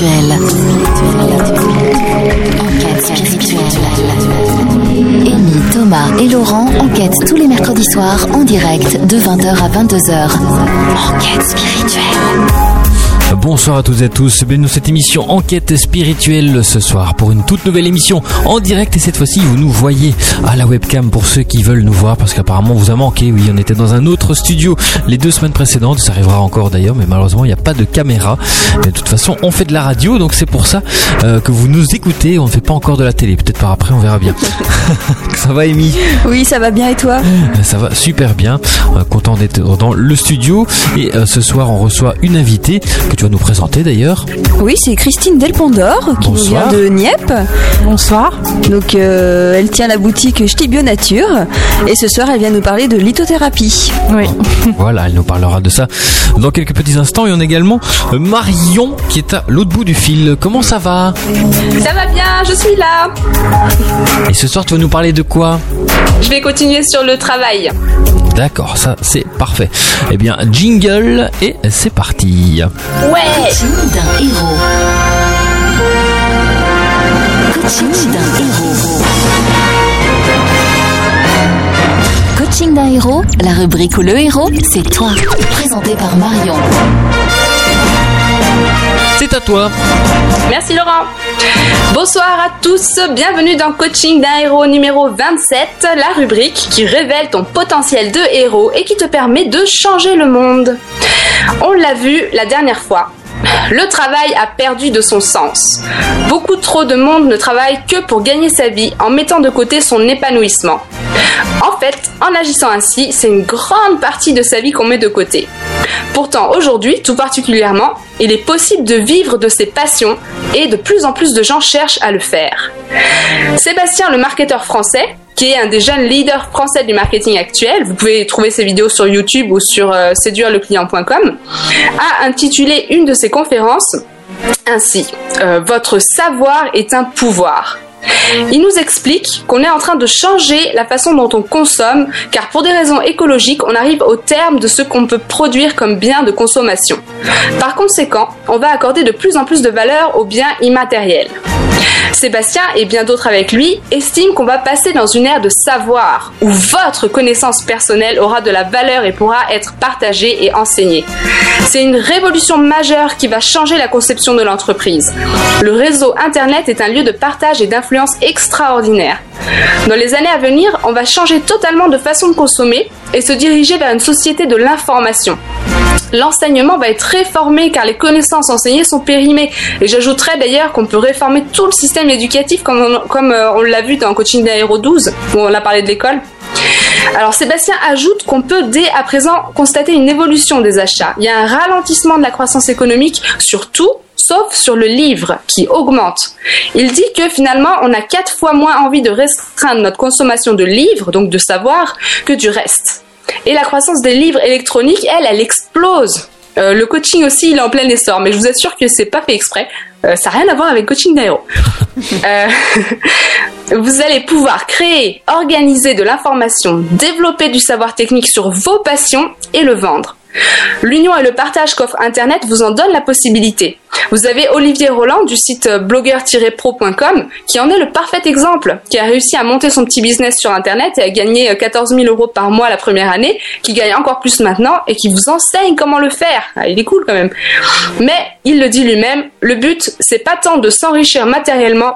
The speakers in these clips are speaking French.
spirituelle. Enquête spirituelle. Amy, Thomas et Laurent enquêtent tous les mercredis soirs en direct de 20h à 22h. Enquête spirituelle. Bonsoir à toutes et à tous. Bienvenue dans cette émission Enquête spirituelle ce soir pour une toute nouvelle émission en direct et cette fois-ci vous nous voyez à la webcam pour ceux qui veulent nous voir parce qu'apparemment vous a manqué. Oui, on était dans un autre studio les deux semaines précédentes. Ça arrivera encore d'ailleurs, mais malheureusement il n'y a pas de caméra. Mais de toute façon, on fait de la radio, donc c'est pour ça euh, que vous nous écoutez. On ne fait pas encore de la télé. Peut-être par après, on verra bien. ça va, Amy? Oui, ça va bien et toi? Ça va super bien. Euh, content d'être dans le studio et euh, ce soir on reçoit une invitée que tu vas nous présenter d'ailleurs. Oui, c'est Christine Delpondor qui nous vient de Nieppe. Bonsoir. Donc, euh, elle tient la boutique Ch'ti Bio Nature et ce soir, elle vient nous parler de lithothérapie. Oui. Voilà, elle nous parlera de ça dans quelques petits instants. Et on a également euh, Marion qui est à l'autre bout du fil. Comment ça va? Ça va bien, je suis là. Et ce soir, tu vas nous parler de quoi? Je vais continuer sur le travail. D'accord, ça c'est parfait. Eh bien, jingle et c'est parti. Ouais Coaching d'un héros. Coaching d'un héros. Coaching d'un héros, la rubrique où le héros, c'est toi. Présenté par Marion. À toi. Merci Laurent. Bonsoir à tous, bienvenue dans Coaching d'un héros numéro 27, la rubrique qui révèle ton potentiel de héros et qui te permet de changer le monde. On l'a vu la dernière fois. Le travail a perdu de son sens. Beaucoup trop de monde ne travaille que pour gagner sa vie en mettant de côté son épanouissement. En fait, en agissant ainsi, c'est une grande partie de sa vie qu'on met de côté. Pourtant, aujourd'hui, tout particulièrement, il est possible de vivre de ses passions et de plus en plus de gens cherchent à le faire. Sébastien, le marketeur français, qui est un des jeunes leaders français du marketing actuel, vous pouvez trouver ses vidéos sur YouTube ou sur euh, séduireleclient.com, a intitulé une de ses conférences ainsi euh, Votre savoir est un pouvoir. Il nous explique qu'on est en train de changer la façon dont on consomme, car pour des raisons écologiques, on arrive au terme de ce qu'on peut produire comme bien de consommation. Par conséquent, on va accorder de plus en plus de valeur aux biens immatériels. Sébastien et bien d'autres avec lui estiment qu'on va passer dans une ère de savoir, où votre connaissance personnelle aura de la valeur et pourra être partagée et enseignée. C'est une révolution majeure qui va changer la conception de l'entreprise. Le réseau Internet est un lieu de partage et extraordinaire. Dans les années à venir, on va changer totalement de façon de consommer et se diriger vers une société de l'information. L'enseignement va être réformé car les connaissances enseignées sont périmées. Et j'ajouterais d'ailleurs qu'on peut réformer tout le système éducatif comme on, comme, euh, on l'a vu dans Coaching d'Aéro 12, où on a parlé de l'école. Alors Sébastien ajoute qu'on peut dès à présent constater une évolution des achats. Il y a un ralentissement de la croissance économique sur tout, sauf sur le livre qui augmente. Il dit que finalement on a quatre fois moins envie de restreindre notre consommation de livres, donc de savoir, que du reste. Et la croissance des livres électroniques, elle, elle explose. Euh, le coaching aussi, il est en plein essor, mais je vous assure que c'est pas fait exprès. Euh, ça n'a rien à voir avec coaching d'aéro. Euh, vous allez pouvoir créer, organiser de l'information, développer du savoir technique sur vos passions et le vendre. L'union et le partage qu'offre Internet vous en donnent la possibilité. Vous avez Olivier Roland du site blogueur-pro.com qui en est le parfait exemple, qui a réussi à monter son petit business sur Internet et à gagner 14 000 euros par mois la première année, qui gagne encore plus maintenant et qui vous enseigne comment le faire. Ah, il est cool quand même. Mais il le dit lui-même, le but c'est pas tant de s'enrichir matériellement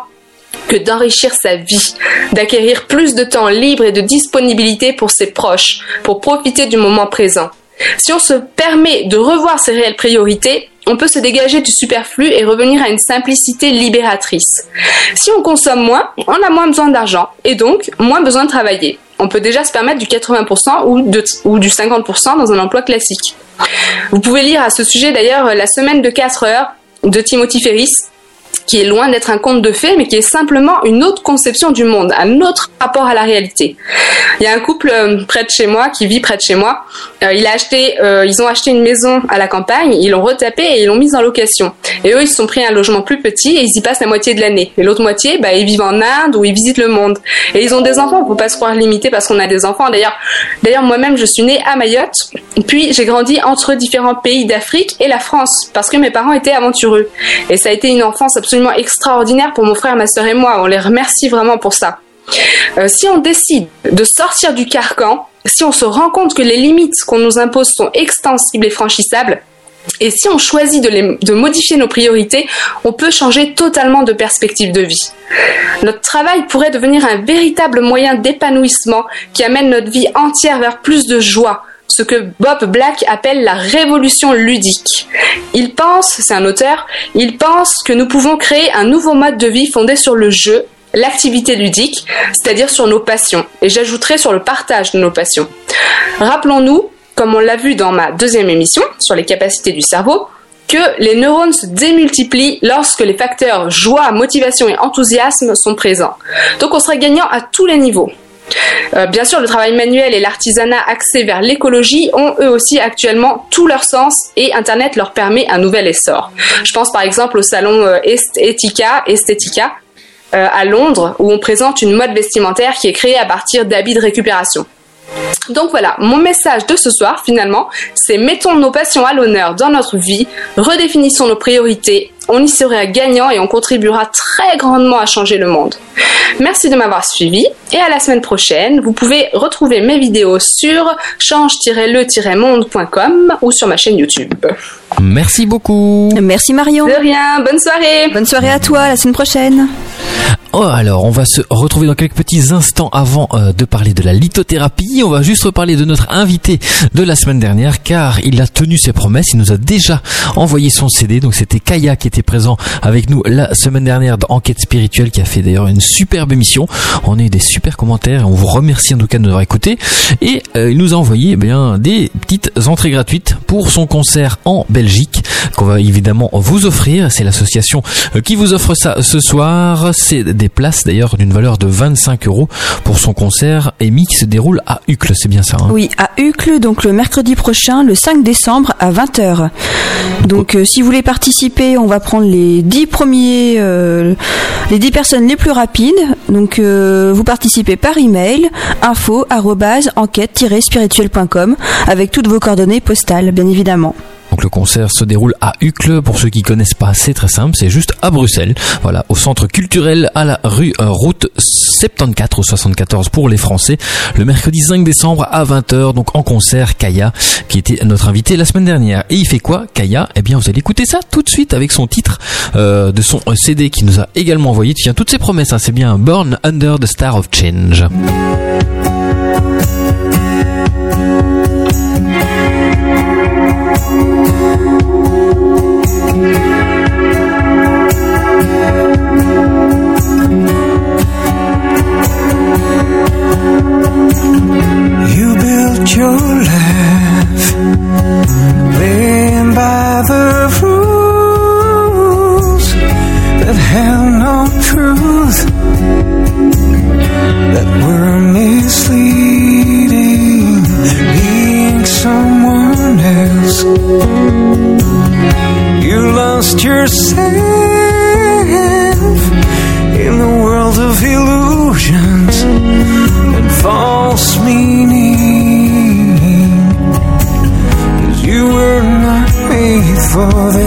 que d'enrichir sa vie, d'acquérir plus de temps libre et de disponibilité pour ses proches, pour profiter du moment présent. Si on se permet de revoir ses réelles priorités, on peut se dégager du superflu et revenir à une simplicité libératrice. Si on consomme moins, on a moins besoin d'argent et donc moins besoin de travailler. On peut déjà se permettre du 80% ou, du 50% dans un emploi classique. Vous pouvez lire à ce sujet d'ailleurs la semaine de 4 heures de Timothy Ferris qui est loin d'être un conte de fées, mais qui est simplement une autre conception du monde, un autre rapport à la réalité. Il y a un couple euh, près de chez moi qui vit près de chez moi. Euh, euh, ils ont acheté une maison à la campagne, ils l'ont retapé et ils l'ont mise en location. Et eux, ils se sont pris un logement plus petit et ils y passent la moitié de l'année. Et l'autre moitié, bah, ils vivent en Inde ou ils visitent le monde. Et ils ont des enfants. Peut pas se croire limité parce qu'on a des enfants. D'ailleurs, d'ailleurs, moi-même, je suis née à Mayotte. Puis j'ai grandi entre différents pays d'Afrique et la France parce que mes parents étaient aventureux. Et ça a été une enfance absolument extraordinaire pour mon frère, ma sœur et moi. On les remercie vraiment pour ça. Euh, si on décide de sortir du carcan, si on se rend compte que les limites qu'on nous impose sont extensibles et franchissables, et si on choisit de, modifier nos priorités, on peut changer totalement de perspective de vie. Notre travail pourrait devenir un véritable moyen d'épanouissement qui amène notre vie entière vers plus de joie, ce que Bob Black appelle la révolution ludique. Il pense, c'est un auteur, il pense que nous pouvons créer un nouveau mode de vie fondé sur le jeu, l'activité ludique, c'est-à-dire sur nos passions, et j'ajouterai sur le partage de nos passions. Rappelons-nous, comme on l'a vu dans ma deuxième émission sur les capacités du cerveau, que les neurones se démultiplient lorsque les facteurs joie, motivation et enthousiasme sont présents. Donc on serait gagnant à tous les niveaux. Euh, bien sûr, le travail manuel et l'artisanat axé vers l'écologie ont eux aussi actuellement tout leur sens et Internet leur permet un nouvel essor. Je pense par exemple au salon euh, Estetica euh, à Londres où on présente une mode vestimentaire qui est créée à partir d'habits de récupération. Donc voilà, mon message de ce soir finalement, c'est mettons nos passions à l'honneur dans notre vie, redéfinissons nos priorités, on y sera gagnant et on contribuera très grandement à changer le monde. Merci de m'avoir suivi et à la semaine prochaine. Vous pouvez retrouver mes vidéos sur change-le-monde.com ou sur ma chaîne YouTube. Merci beaucoup. Merci Marion. De rien, bonne soirée. Bonne soirée à toi, à la semaine prochaine. Oh, alors, on va se retrouver dans quelques petits instants avant euh, de parler de la lithothérapie. On va juste reparler de notre invité de la semaine dernière car il a tenu ses promesses. Il nous a déjà envoyé son CD. Donc c'était Kaya qui était présent avec nous la semaine dernière dans Enquête spirituelle qui a fait d'ailleurs une superbe émission. On a eu des super commentaires et on vous remercie en tout cas de nous avoir écouté. Et euh, il nous a envoyé eh bien des petites entrées gratuites pour son concert en Belgique qu'on va évidemment vous offrir. C'est l'association euh, qui vous offre ça ce soir. C'est places d'ailleurs d'une valeur de 25 euros pour son concert EMI qui se déroule à Uccle, c'est bien ça hein Oui, à Uccle, donc le mercredi prochain, le 5 décembre à 20h. Donc euh, si vous voulez participer, on va prendre les 10 premiers, euh, les 10 personnes les plus rapides. Donc euh, vous participez par email info enquête-spirituel.com avec toutes vos coordonnées postales, bien évidemment. Le concert se déroule à Uccle. Pour ceux qui connaissent pas, c'est très simple, c'est juste à Bruxelles. Voilà, au centre culturel à la rue euh, route 74 ou 74 pour les Français. Le mercredi 5 décembre à 20h, donc en concert Kaya, qui était notre invité la semaine dernière. Et il fait quoi, Kaya? Eh bien, vous allez écouter ça tout de suite avec son titre euh, de son CD qui nous a également envoyé. Tiens, toutes ses promesses, hein, c'est bien Born Under the Star of Change. Built your life laying by the rules that held no truth, that were misleading, being someone else. You lost yourself Oh.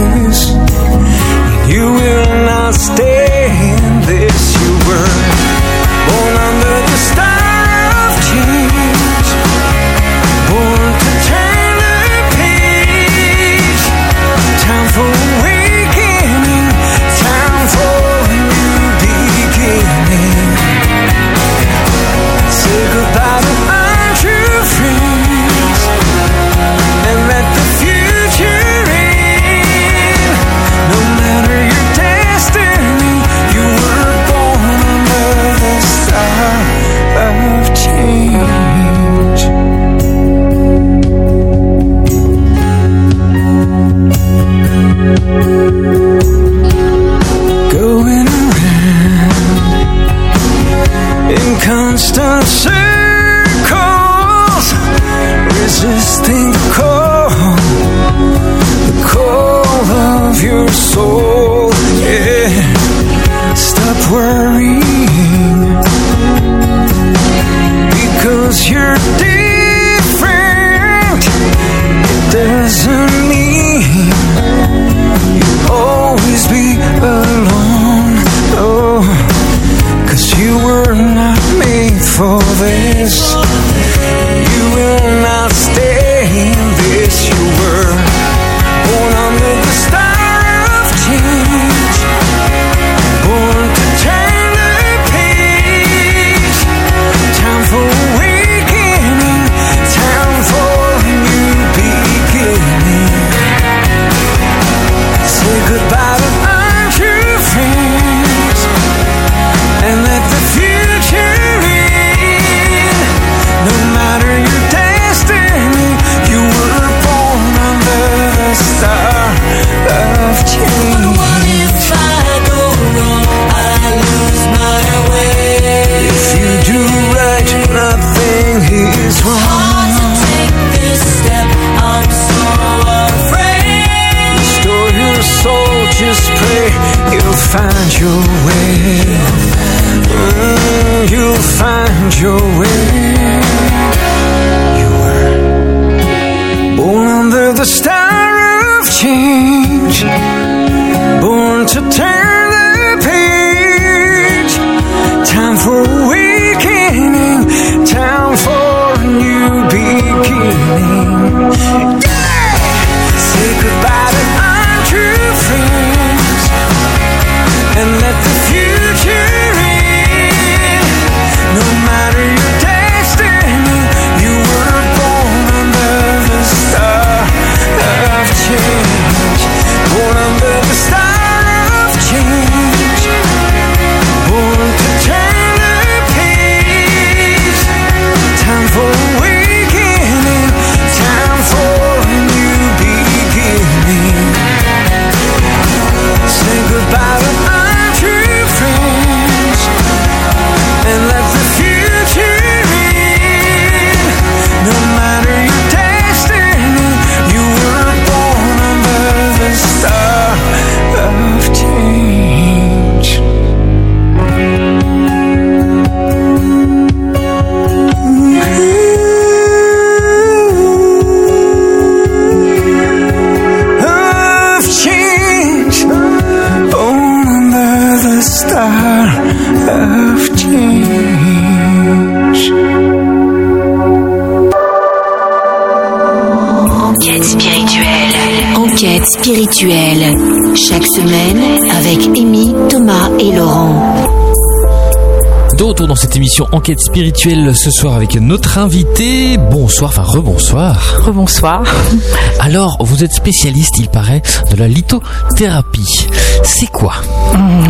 Retour dans cette émission Enquête spirituelle ce soir avec notre invité. Bonsoir, enfin rebonsoir. Rebonsoir. Alors, vous êtes spécialiste, il paraît, de la lithothérapie. C'est quoi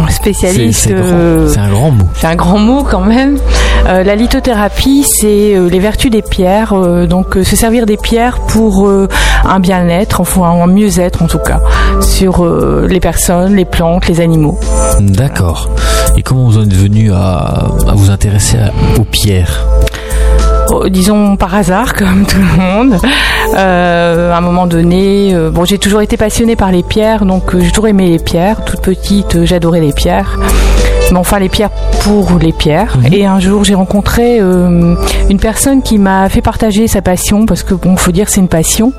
C'est Spécialiste. c'est euh, c'est un grand mot. C'est un grand mot quand même. Euh, la lithothérapie, c'est euh, les vertus des pierres, donc se servir des pierres pour un bien-être, enfin un mieux-être en tout cas, sur les personnes, les plantes, les animaux. D'accord. Et comment vous êtes venu à, vous intéresser aux pierres Oh, disons par hasard, comme tout le monde. Euh, à un moment donné, euh, bon, j'ai toujours été passionnée par les pierres, donc euh, j'ai toujours aimé les pierres. Toute petite, j'adorais les pierres. Mais enfin, les pierres pour les pierres. Et un jour, j'ai rencontré euh, une personne qui m'a fait partager sa passion, parce que bon, faut dire, c'est une passion.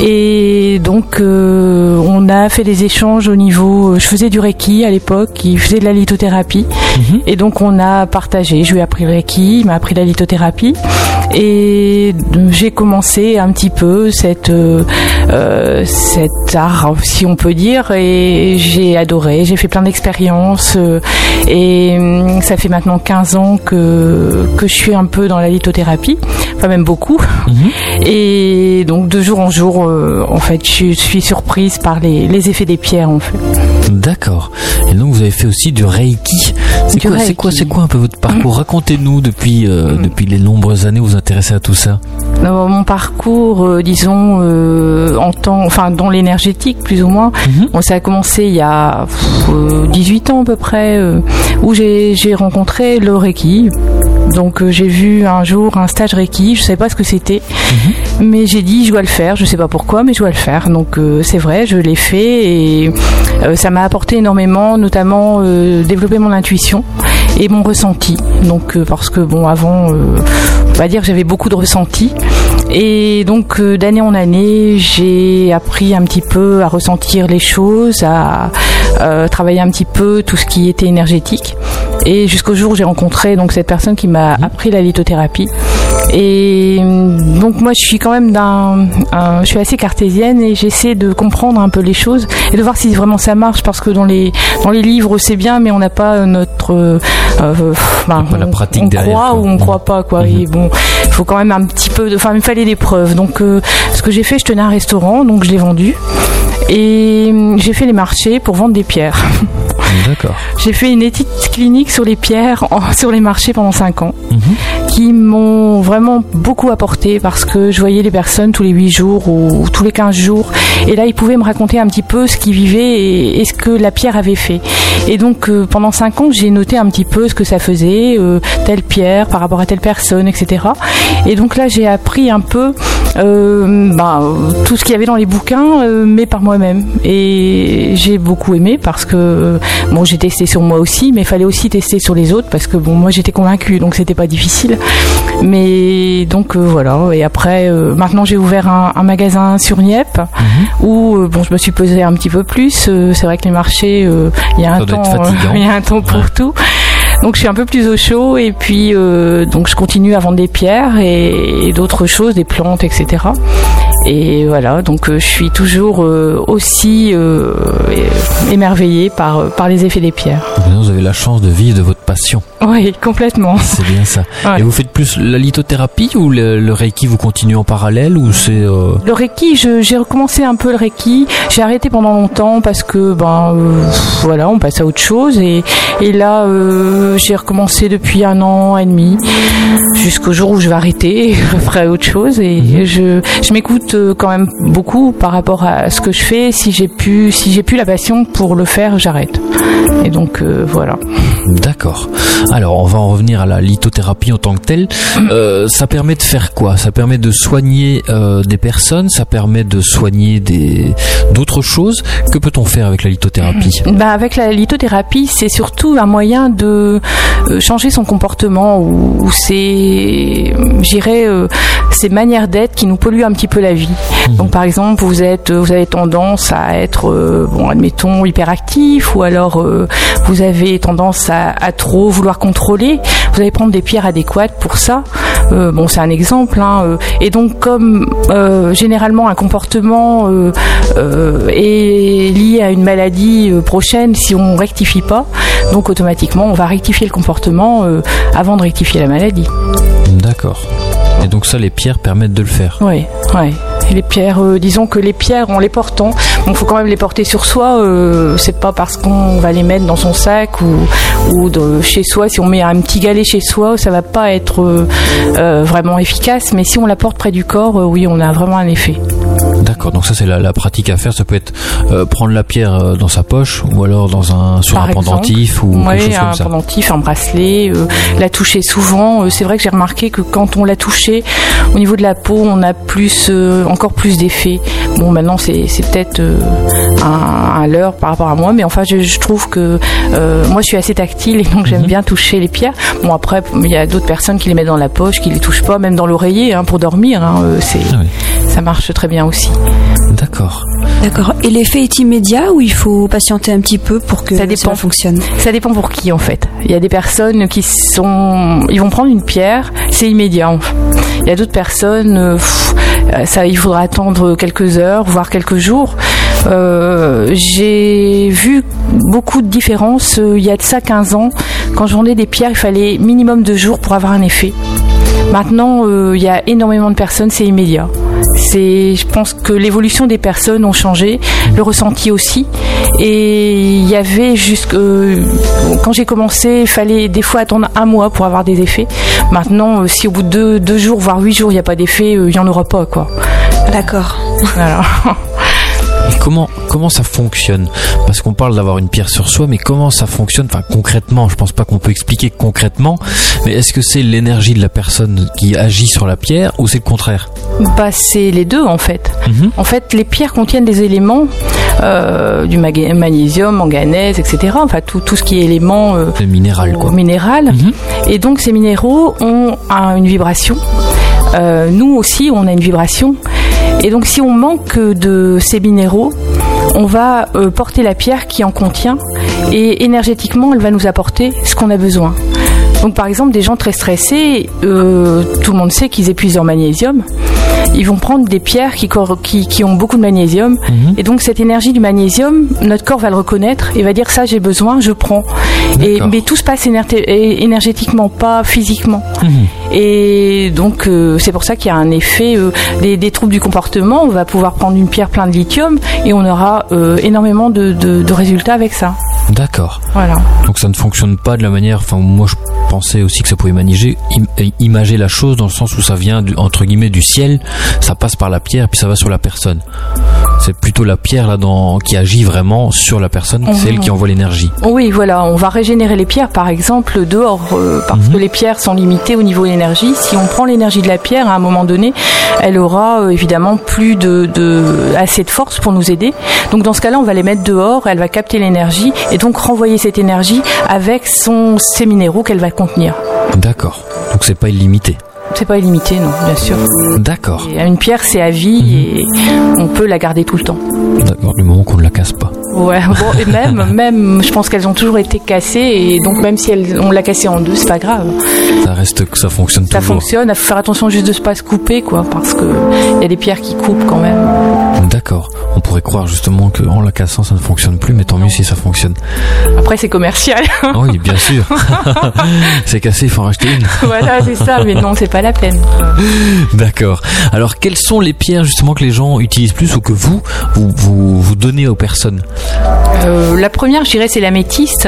Et donc, euh, on a fait des échanges au niveau. Je faisais du reiki à l'époque, il faisait de la lithothérapie. Et donc, on a partagé. Je lui ai appris le reiki, il m'a appris la lithothérapie. Et j'ai commencé un petit peu cette, euh, euh, cet art, si on peut dire. Et j'ai adoré. J'ai fait plein d'expériences. euh, et hum, ça fait maintenant 15 ans que, que je suis un peu dans la lithothérapie. Enfin, même beaucoup. Et donc de jour en jour, en fait, je suis surprise par les, les effets des pierres, en fait. D'accord. Et donc vous avez fait aussi du Reiki. C'est quoi, c'est quoi, c'est quoi un peu votre parcours? Racontez-nous depuis euh, depuis les nombreuses années où vous vous intéressez à tout ça. Dans mon parcours, euh, disons, euh, en temps, enfin, dans l'énergétique, plus ou moins, bon, ça a commencé il y a pff, euh, 18 ans à peu près, euh, où j'ai rencontré le Reiki. Donc euh, j'ai vu un jour un stage Reiki, je savais pas ce que c'était, mais j'ai dit je dois le faire, je sais pas pourquoi, mais je dois le faire. Donc euh, c'est vrai, je l'ai fait et euh, ça m'a apporté énormément, notamment euh, développer mon intuition et mon ressenti. Donc euh, parce que bon avant, euh, on va dire que j'avais beaucoup de ressenti et donc euh, d'année en année, j'ai appris un petit peu à ressentir les choses, à euh, travailler un petit peu tout ce qui était énergétique. Et jusqu'au jour où j'ai rencontré donc cette personne qui m'a appris la lithothérapie. Et hum, donc moi je suis quand même d'un, un- je suis assez cartésienne et j'essaie de comprendre un peu les choses et de voir si vraiment ça marche parce que dans les dans les livres c'est bien mais on n'a pas notre, euh, euh, ben, pas la on- pratique on derrière, croit quoi. ou on croit pas quoi. Et bon, il faut quand même un petit peu de, enfin il me fallait des preuves. Donc euh, ce que j'ai fait, je tenais un restaurant donc je l'ai vendu et j'ai fait les marchés pour vendre des pierres. D'accord. J'ai fait une étude clinique sur les pierres en- sur les marchés pendant 5 ans Mhm. qui m'ont vraiment beaucoup apporté parce que je voyais les personnes tous les 8 jours ou tous les 15 jours et là ils pouvaient me raconter un petit peu ce qu'ils vivaient et, et ce que la pierre avait fait. Et donc euh, pendant 5 ans j'ai noté un petit peu ce que ça faisait, euh, telle pierre par rapport à telle personne, etc. Et donc là j'ai appris un peu euh, ben, tout ce qu'il y avait dans les bouquins mais par moi-même. Et j'ai beaucoup aimé parce que bon, j'ai testé sur moi aussi, mais il fallait aussi tester sur les autres parce que bon, moi j'étais convaincue, donc c'était pas difficile. Mais donc euh, voilà. Et après, euh, maintenant j'ai ouvert un, un magasin sur Nieppe Mhm. où euh, bon, je me suis pesée un petit peu plus. C'est vrai que les marchés, il y a un temps, il y a un temps pour Ouais. tout. Donc je suis un peu plus au chaud et puis euh, donc je continue à vendre des pierres et, et d'autres choses, des plantes, etc. Et voilà, donc euh, je suis toujours euh, aussi émerveillée par par les effets des pierres. Maintenant, Vous avez la chance de vivre de votre passion. Oui, complètement. C'est bien ça. Ouais. Et vous faites plus la lithothérapie ou le, le Reiki vous continuez en parallèle ou c'est euh, Le Reiki, j'ai recommencé un peu le Reiki. J'ai arrêté pendant longtemps parce que ben euh, voilà, on passe à autre chose et et là euh, j'ai recommencé depuis un an et demi jusqu'au jour où je vais arrêter, je ferai autre chose et je je m'écoute euh, quand même beaucoup par rapport à ce que je fais. Si j'ai pu si j'ai plus la passion pour le faire, j'arrête. Et donc euh, voilà. D'accord. Alors, on va en revenir à la lithothérapie en tant que telle. Euh, ça permet de faire quoi? Ça permet de soigner euh, des personnes, ça permet de soigner des d'autres choses? Que peut-on faire avec la lithothérapie? Bah, avec la lithothérapie, c'est surtout un moyen de euh, changer son comportement ou, ou j'irais, euh, ces manières d'être qui nous polluent un petit peu la vie. Donc, par exemple, vous êtes, vous avez tendance à être, euh, bon, admettons, hyperactif, ou alors euh, vous avez tendance à, à trop vouloir contrôler. Vous allez prendre des pierres adéquates pour ça. Euh, bon, c'est un exemple. Hein, euh, et donc, comme euh, généralement un comportement est lié à une maladie prochaine, si on rectifie pas, donc automatiquement, on va rectifier le comportement avant de rectifier la maladie. D'accord. Et donc ça, les pierres permettent de le faire. Oui, oui. Les pierres, euh, disons que les pierres, en les portant, il faut quand même les porter sur soi. Euh, c'est pas parce qu'on va les mettre dans son sac ou, chez soi. Si on met un petit galet chez soi, ça va pas être euh, vraiment efficace. Mais si on la porte près du corps, oui, on a vraiment un effet. D'accord. Donc ça, c'est la, la pratique à faire. Ça peut être euh, prendre la pierre euh, dans sa poche ou alors dans un sur Par un pendentif ou quelque chose un comme ça. pendentif, un bracelet, euh, la toucher souvent. Euh, c'est vrai que j'ai remarqué que quand on l'a touché, au niveau de la peau, on a plus, euh, encore plus d'effet. Bon, maintenant c'est c'est peut-être euh, un, un leurre par rapport à moi, mais enfin je, je trouve que euh, moi je suis assez tactile et donc j'aime Mhm. bien toucher les pierres. Bon après, il y a d'autres personnes qui les mettent dans la poche, qui les touchent pas, même dans l'oreiller hein, pour dormir. hein, euh, c'est Ah oui. Ça marche très bien aussi. D'accord. D'accord. Et l'effet est immédiat ou il faut patienter un petit peu pour que Ça dépend. fonctionne? Ça dépend pour qui en fait. Il y a des personnes qui sont, ils vont prendre une pierre, c'est immédiat. Il y a d'autres personnes, euh, pff, euh, ça, il faudra attendre quelques heures, voire quelques jours. Euh, J'ai vu beaucoup de différences. Il y a de ça 15 ans, quand je vendais des pierres, il fallait minimum deux jours pour avoir un effet. Maintenant, euh, il y a énormément de personnes, c'est immédiat. C'est, je pense que l'évolution des personnes ont changé, le ressenti aussi. Et il y avait jusque euh, quand j'ai commencé, il fallait des fois attendre un mois pour avoir des effets. Maintenant, euh, si au bout de deux, deux jours, voire huit jours, il n'y a pas d'effet, euh, il n'y en aura pas, quoi. D'accord. Voilà. Comment comment ça fonctionne? Parce qu'on parle d'avoir une pierre sur soi, mais comment ça fonctionne? Enfin concrètement, je pense pas qu'on peut expliquer concrètement. Mais est-ce que c'est l'énergie de la personne qui agit sur la pierre ou c'est le contraire? Bah, c'est les deux en fait. Mhm. En fait, les pierres contiennent des éléments, euh, du magnésium, manganèse, etc. Enfin, tout, tout ce qui est élément euh, minéral quoi. minéral. Mhm. Et donc, ces minéraux ont un- une vibration. Euh, nous aussi, on a une vibration. Et donc, si on manque de ces minéraux, on va euh, porter la pierre qui en contient et énergétiquement, elle va nous apporter ce qu'on a besoin. Donc, par exemple, des gens très stressés, euh, tout le monde sait qu'ils épuisent leur magnésium. Ils vont prendre des pierres qui, qui, qui ont beaucoup de magnésium. Mhm. Et donc, cette énergie du magnésium, notre corps va le reconnaître et va dire ça, j'ai besoin, je prends. Et, mais tout se passe énergétiquement, pas physiquement. Mhm. Et donc, euh, c'est pour ça qu'il y a un effet euh, des, des troubles du comportement. On va pouvoir prendre une pierre pleine de lithium et on aura énormément de, de- de résultats avec ça. D'accord. Voilà. Donc ça ne fonctionne pas de la manière. Enfin moi je pensais aussi que ça pouvait maniger, im- euh, imager la chose dans le sens où ça vient du, entre guillemets du ciel, ça passe par la pierre puis ça va sur la personne. C'est plutôt la pierre là dans qui agit vraiment sur la personne, c'est elle qui envoie l'énergie. Oui, voilà, on va régénérer les pierres, par exemple, dehors, euh, parce que les pierres sont limitées au niveau énergie. Si on prend l'énergie de la pierre, à un moment donné, elle aura euh, évidemment plus de, de- assez de force pour nous aider. Donc dans ce cas-là, on va les mettre dehors, elle va capter l'énergie et donc renvoyer cette énergie avec son, ses minéraux qu'elle va contenir. D'accord. Donc c'est pas illimité. C'est pas illimité, non, bien sûr. D'accord. Et une pierre, c'est à vie et on peut la garder tout le temps. D'accord. Du moment qu'on ne la casse pas. Ouais, bon, et même, même, je pense qu'elles ont toujours été cassées et donc même si elles, on l'a cassée en deux, c'est pas grave. Ça reste que ça fonctionne Ça toujours. fonctionne, il faut faire attention juste de ne pas se couper, quoi, parce que il y a des pierres qui coupent quand même. D'accord. On pourrait croire justement que en la cassant ça ne fonctionne plus, mais tant mieux si ça fonctionne. Après, c'est commercial. Ah oui, bien sûr. c'est cassé, il faut en racheter une. voilà, c'est ça, mais non, c'est pas la peine. D'accord. Alors, quelles sont les pierres justement que les gens utilisent plus ou que vous vous vous, vous donnez aux personnes? Euh, la première, je dirais, c'est la métisse.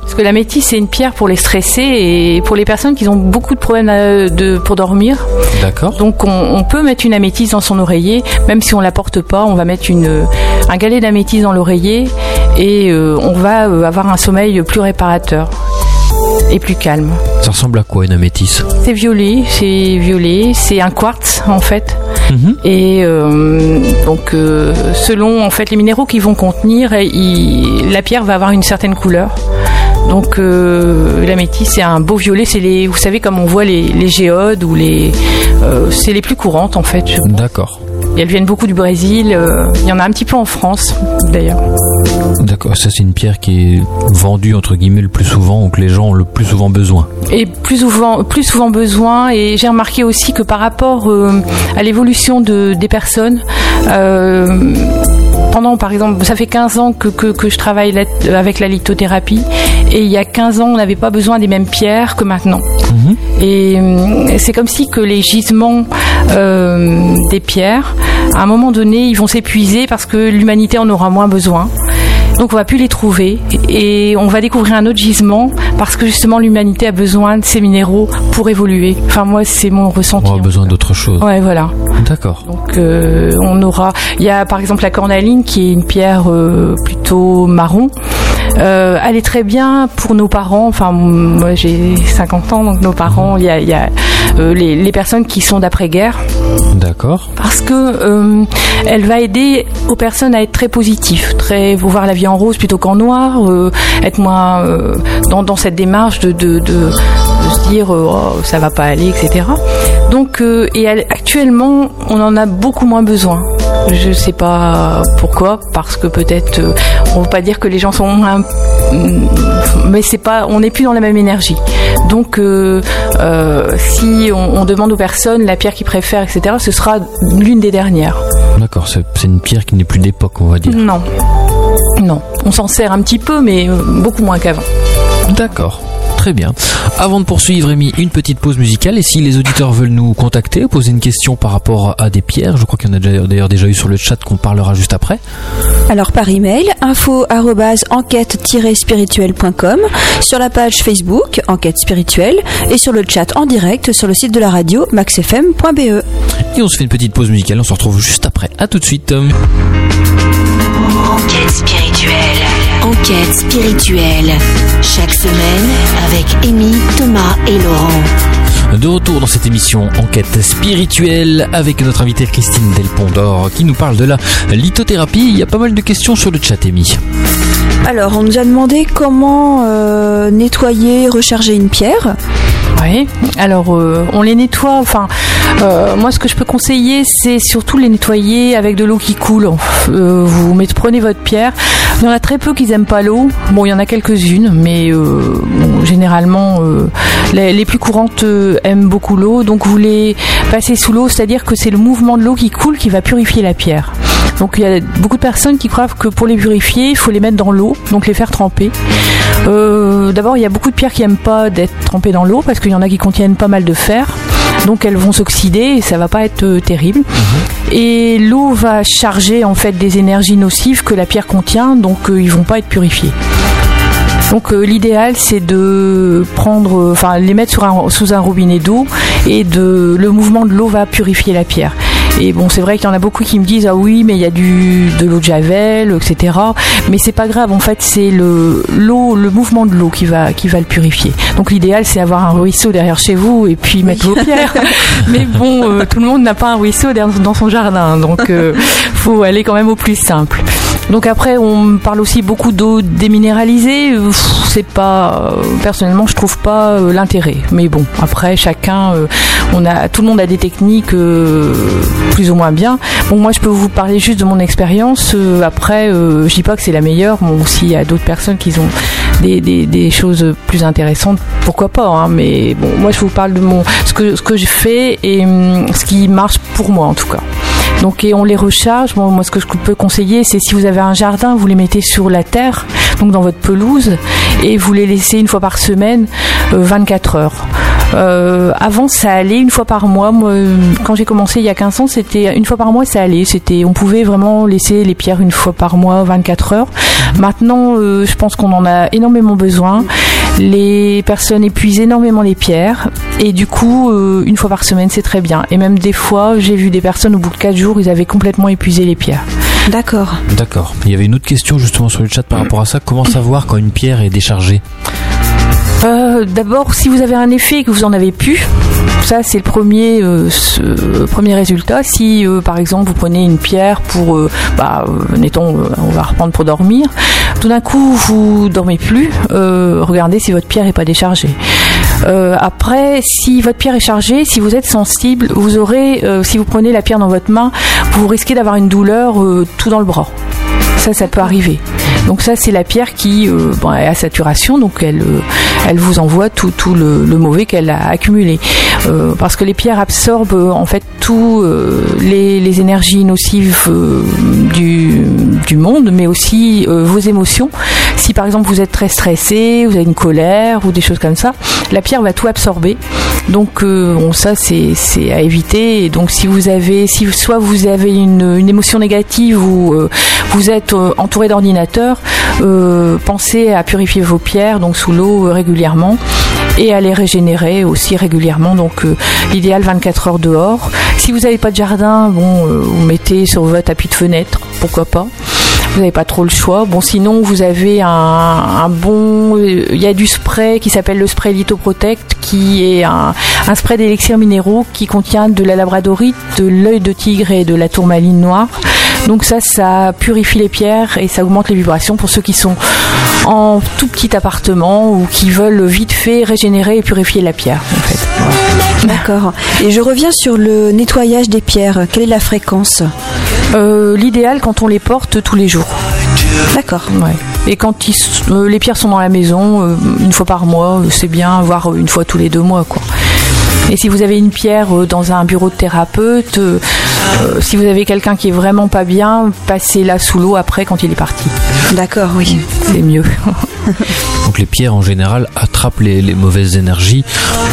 Parce que la métisse, c'est une pierre pour les stressés et pour les personnes qui ont beaucoup de problèmes euh, de, pour dormir. D'accord. Donc on, on peut mettre une améthyste dans son oreiller, même si on la porte pas, on va mettre une, un galet d'améthyste dans l'oreiller et euh, on va euh, avoir un sommeil plus réparateur et plus calme. Ça ressemble à quoi une améthyste C'est violet, c'est violet, c'est un quartz en fait. Mhm. Et euh, donc euh, selon en fait les minéraux qu'ils vont contenir, il- la pierre va avoir une certaine couleur. Donc euh, la métisse c'est un beau violet, c'est les vous savez comme on voit les, les géodes ou les euh, c'est les plus courantes en fait. D'accord. Et elles viennent beaucoup du Brésil, euh, il y en a un petit peu en France d'ailleurs. D'accord. Ça c'est une pierre qui est vendue entre guillemets le plus souvent ou que les gens ont le plus souvent besoin. et plus souvent, plus souvent besoin. Et j'ai remarqué aussi que par rapport euh, à l'évolution de, des personnes, euh, pendant par exemple, ça fait 15 ans que, que, que je travaille avec la lithothérapie, et il y a 15 ans, on n'avait pas besoin des mêmes pierres que maintenant. Et euh, c'est comme si que les gisements euh, des pierres, à un moment donné, ils vont s'épuiser parce que l'humanité en aura moins besoin. Donc on va plus les trouver et on va découvrir un autre gisement parce que justement l'humanité a besoin de ces minéraux pour évoluer. Enfin moi c'est mon ressenti. On a besoin d'autre chose. Ouais voilà. D'accord. Donc euh, on aura, il y a par exemple la cornaline qui est une pierre euh, plutôt marron. Euh, elle est très bien pour nos parents. Enfin moi j'ai 50 ans donc nos parents, il y a, il y a, euh, les, les personnes qui sont d'après-guerre D'accord. parce que euh, elle va aider aux personnes à être très positives, très voir la vie en rose plutôt qu'en noir, être moins dans, dans cette démarche de, de, de, de se dire oh, ça va pas aller, etc. Donc euh, et elle- actuellement on en a beaucoup moins besoin. Je sais pas pourquoi, parce que peut-être euh, on veut pas dire que les gens sont moins, mais c'est pas, on n'est plus dans la même énergie. Donc euh, si on, on demande aux personnes la pierre qu'ils préfèrent, etc., ce sera l'une des dernières. D'accord. C'est une pierre qui n'est plus d'époque, on va dire. Non, non, on s'en sert un petit peu, mais beaucoup moins qu'avant. D'accord. Très bien. Avant de poursuivre, Amy, une petite pause musicale. Et si les auditeurs veulent nous contacter, poser une question par rapport à des pierres, je crois qu'il y en a déjà- d'ailleurs déjà eu sur le chat qu'on parlera juste après. Alors par email, info arobase enquête-spirituelle.com, sur la page Facebook Enquête spirituelle et sur le chat en direct sur le site de la radio maxfm.be. Et on se fait une petite pause musicale. On se retrouve juste après. À tout de suite. Enquête spirituelle. Enquête spirituelle. Chaque semaine avec Amy, Thomas et Laurent. De retour dans cette émission Enquête spirituelle avec notre invitée Christine Delpondor qui nous parle de la lithothérapie. Il y a pas mal de questions sur le chat, Amy. Alors on nous a demandé comment euh, nettoyer, recharger une pierre. Oui. Alors, euh, on les nettoie. Enfin, euh, moi, ce que je peux conseiller, c'est surtout les nettoyer avec de l'eau qui coule. Euh, vous prenez votre pierre. Il y en a très peu qui aiment pas l'eau. Bon, il y en a quelques-unes, mais euh, généralement, euh, les, les plus courantes euh, aiment beaucoup l'eau. Donc, vous les passez sous l'eau, c'est-à-dire que c'est le mouvement de l'eau qui coule qui va purifier la pierre. Donc il y a beaucoup de personnes qui croient que pour les purifier, il faut les mettre dans l'eau, donc les faire tremper. Euh, D'abord, il y a beaucoup de pierres qui aiment pas d'être trempées dans l'eau parce qu'il y en a qui contiennent pas mal de fer. Donc elles vont s'oxyder et ça va pas être terrible. Et l'eau va charger en fait des énergies nocives que la pierre contient, donc euh, ils vont pas être purifiés. Donc euh, l'idéal c'est de prendre, enfin les mettre sur un- sous un robinet d'eau et de le mouvement de l'eau va purifier la pierre. Et bon, c'est vrai qu'il y en a beaucoup qui me disent ah oui, mais il y a du de l'eau de javel, etc. Mais c'est pas grave. En fait, c'est le l'eau, le mouvement de l'eau qui va qui va le purifier. Donc l'idéal, c'est avoir un ruisseau derrière chez vous et puis mettre vos pierres. mais bon, euh, tout le monde n'a pas un ruisseau dans son jardin, donc euh, faut aller quand même au plus simple. Donc après, on parle aussi beaucoup d'eau déminéralisée. C'est pas euh, personnellement, je trouve pas euh, l'intérêt. Mais bon, après chacun, euh, on a tout le monde a des techniques plus ou moins bien. Bon, moi, je peux vous parler juste de mon expérience. Après, je dis pas que c'est la meilleure. Bon, s'il y a d'autres personnes qui ont des, des, des choses plus intéressantes, pourquoi pas. hein. mais bon, moi, je vous parle de mon ce que ce que je fais et hum, ce qui marche pour moi en tout cas. Donc et on les recharge. Moi ce que je peux conseiller, c'est si vous avez un jardin, vous les mettez sur la terre, donc dans votre pelouse, et vous les laissez une fois par semaine, euh, 24 heures. Euh, avant ça allait une fois par mois. Moi, euh, quand j'ai commencé il y a 15 ans, c'était une fois par mois ça allait. C'était, on pouvait vraiment laisser les pierres une fois par mois, 24 heures. Maintenant, euh, je pense qu'on en a énormément besoin. Les personnes épuisent énormément les pierres et du coup, euh, une fois par semaine, c'est très bien. Et même des fois, j'ai vu des personnes au bout de 4 jours, ils avaient complètement épuisé les pierres. D'accord. D'accord. Il y avait une autre question justement sur le chat par rapport à ça. Comment savoir quand une pierre est déchargée? Euh, D'abord, si vous avez un effet et que vous en avez plus, ça c'est le premier, euh, ce- premier résultat. Si euh, par exemple vous prenez une pierre pour, euh, bah, euh, mettons, euh, on va reprendre pour dormir, tout d'un coup vous dormez plus, euh, regardez si votre pierre est pas déchargée. Euh, après, si votre pierre est chargée, si vous êtes sensible, vous aurez, euh, si vous prenez la pierre dans votre main, vous risquez d'avoir une douleur euh, tout dans le bras. Ça, ça peut arriver. Donc ça, c'est la pierre qui euh, bon, est à saturation, donc elle, euh, elle vous envoie tout, tout le, mauvais qu'elle a accumulé. Euh, parce que les pierres absorbent euh, en fait tout les, énergies nocives du, monde, mais aussi vos émotions. Si par exemple vous êtes très stressé, vous avez une colère ou des choses comme ça, la pierre va tout absorber. Donc bon, ça c'est à éviter. Donc si vous avez, si soit vous avez une, émotion négative ou vous êtes entouré d'ordinateurs, euh, pensez à purifier vos pierres donc sous l'eau euh, régulièrement et à les régénérer aussi régulièrement. Donc euh, l'idéal 24 heures dehors. Si vous n'avez pas de jardin, bon, vous mettez sur votre tapis de fenêtre, pourquoi pas. Vous n'avez pas trop le choix. Bon, sinon vous avez un, bon, il y a du spray qui s'appelle le spray Lithoprotect, qui est un, un spray d'élixirs minéraux qui contient de la labradorite, de l'œil de tigre et de la tourmaline noire. Donc ça, ça purifie les pierres et ça augmente les vibrations pour ceux qui sont en tout petit appartement ou qui veulent vite fait régénérer et purifier la pierre. En fait. Voilà. D'accord. Et je reviens sur le nettoyage des pierres. Quelle est la fréquence Euh, L'idéal quand on les porte tous les jours. D'accord. Ouais. Et quand ils euh, les pierres sont dans la maison, euh, une fois par mois, c'est bien, voire une fois tous les deux mois, quoi. Et si vous avez une pierre euh, dans un bureau de thérapeute, euh, euh, si vous avez quelqu'un qui est vraiment pas bien, passez-la sous l'eau après quand il est parti. D'accord, oui. C'est mieux. Donc les pierres en général attrapent les, les mauvaises énergies,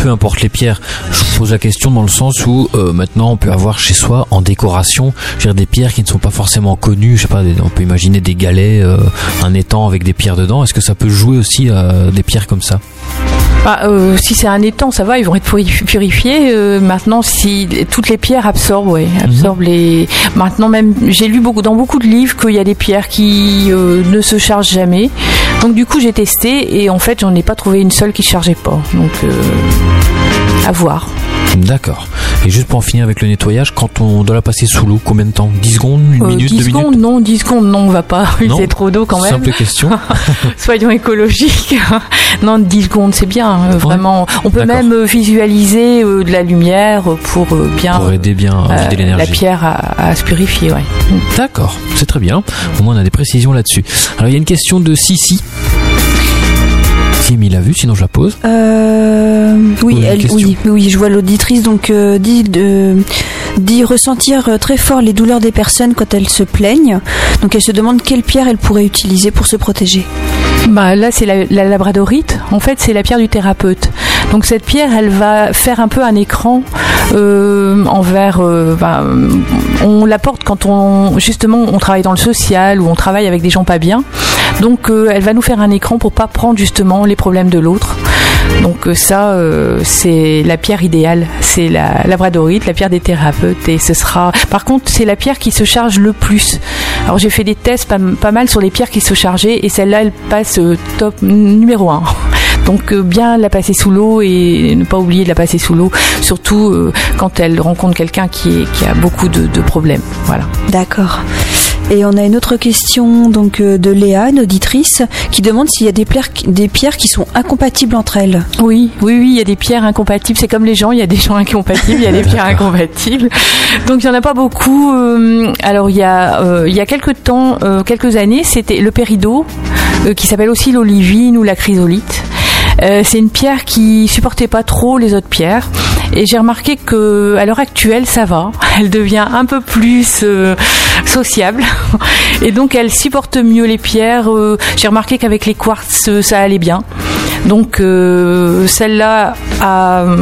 peu importe les pierres. Je vous pose la question dans le sens où euh, maintenant on peut avoir chez soi en décoration, je veux dire, des pierres qui ne sont pas forcément connues. Je sais pas, des- on peut imaginer des galets, euh, un étang avec des pierres dedans. Est-ce que ça peut jouer aussi à des pierres comme ça? Bah, euh, si c'est un étang, ça va, ils vont être puri- purifiés. Euh, maintenant, si toutes les pierres absorbent, ouais, absorbent les. Maintenant, même, j'ai lu beaucoup dans beaucoup de livres qu'il y a des pierres qui euh, ne se chargent jamais. Donc, du coup, j'ai testé et en fait, j'en ai pas trouvé une seule qui chargeait pas. Donc, euh, à voir. D'accord. Et juste pour en finir avec le nettoyage, quand on doit la passer sous l'eau, combien de temps 10 secondes Une Euh, minute 10 Deux secondes, minutes non, 10 secondes, non, on va pas user trop d'eau quand même. Simple question. Soyons écologiques. non, 10 secondes, c'est bien, euh, vraiment. On peut même euh, visualiser euh, de la lumière pour euh, bien Pour aider bien à euh, vider la l'énergie. pierre à, à se purifier, ouais. D'accord, c'est très bien. Au moins on a des précisions là-dessus. Alors il y a une question de Sissi. Si Amy l'a vu, sinon je la pose. Euh, oui, Pose une elle, oui, oui, je vois l'auditrice donc euh, dit de dit ressentir euh, très fort les douleurs des personnes quand elles se plaignent. Donc elle se demande quelle pierre elle pourrait utiliser pour se protéger. Bah, là, c'est la, la labradorite. En fait, c'est la pierre du thérapeute. Donc cette pierre, elle va faire un peu un écran euh, envers. euh, bah, on la porte quand on justement on travaille dans le social ou on travaille avec des gens pas bien. Donc euh, elle va nous faire un écran pour pas prendre justement les problèmes de l'autre. Donc euh, ça, euh, c'est la pierre idéale, c'est la labradorite, la pierre des thérapeutes, et ce sera. Par contre, c'est la pierre qui se charge le plus. Alors j'ai fait des tests pas, mal sur les pierres qui se chargeaient, et celle-là, elle passe euh, top numéro 1. Donc bien la passer sous l'eau et ne pas oublier de la passer sous l'eau, surtout quand elle rencontre quelqu'un qui a beaucoup de, de problèmes. Voilà. D'accord. Et on a une autre question donc euh, de Léa, une auditrice, qui demande s'il y a des pierres, qui sont incompatibles entre elles. Oui, oui, oui, il y a des pierres incompatibles. C'est comme les gens, il y a des gens incompatibles, il y a des pierres incompatibles. Donc il y en a pas beaucoup. Euh, Alors il y a, euh, il y a quelques temps, quelques années, c'était le péridot, euh, qui s'appelle aussi l'olivine ou la chrysolite. Euh, c'est une pierre qui supportait pas trop les autres pierres. Et j'ai remarqué que à l'heure actuelle, ça va. Elle devient un peu plus euh, sociable. Et donc, elle supporte mieux les pierres. Euh, j'ai remarqué qu'avec les quartz, euh, ça allait bien. Donc, celle-là a un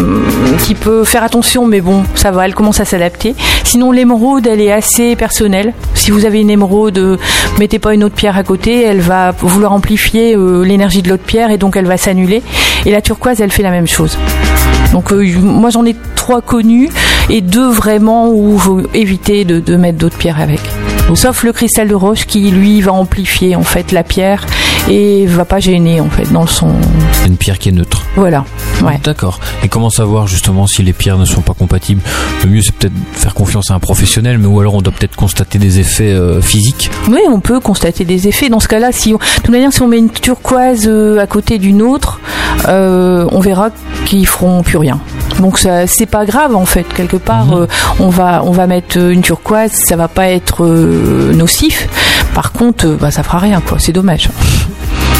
petit peu faire attention, mais bon, ça va. Elle commence à s'adapter. Sinon, l'émeraude, elle est assez personnelle. Si vous avez une émeraude, mettez pas une autre pierre à côté. Elle va vouloir amplifier l'énergie de l'autre pierre et donc elle va s'annuler. Et la turquoise, elle fait la même chose. Donc euh, moi j'en ai trois connus et deux vraiment où il faut éviter de, de mettre d'autres pierres avec. Sauf le cristal de roche qui lui va amplifier en fait la pierre et va pas gêner en fait dans son C'est une pierre qui est neutre. voilà. Ouais. D'accord. Et comment savoir justement si les pierres ne sont pas compatibles? Le mieux c'est peut-être faire confiance à un professionnel, mais ou alors on doit peut-être constater des effets euh, physiques. Oui, on peut constater des effets. Dans ce cas-là, si on, de toute manière, si on met une turquoise euh, à côté d'une autre, euh, on verra qu'ils feront plus rien. Donc ça, c'est pas grave en fait. Quelque part, euh, on va on va mettre une turquoise, ça va pas être nocif. Par contre, euh, bah, ça fera rien quoi. C'est dommage.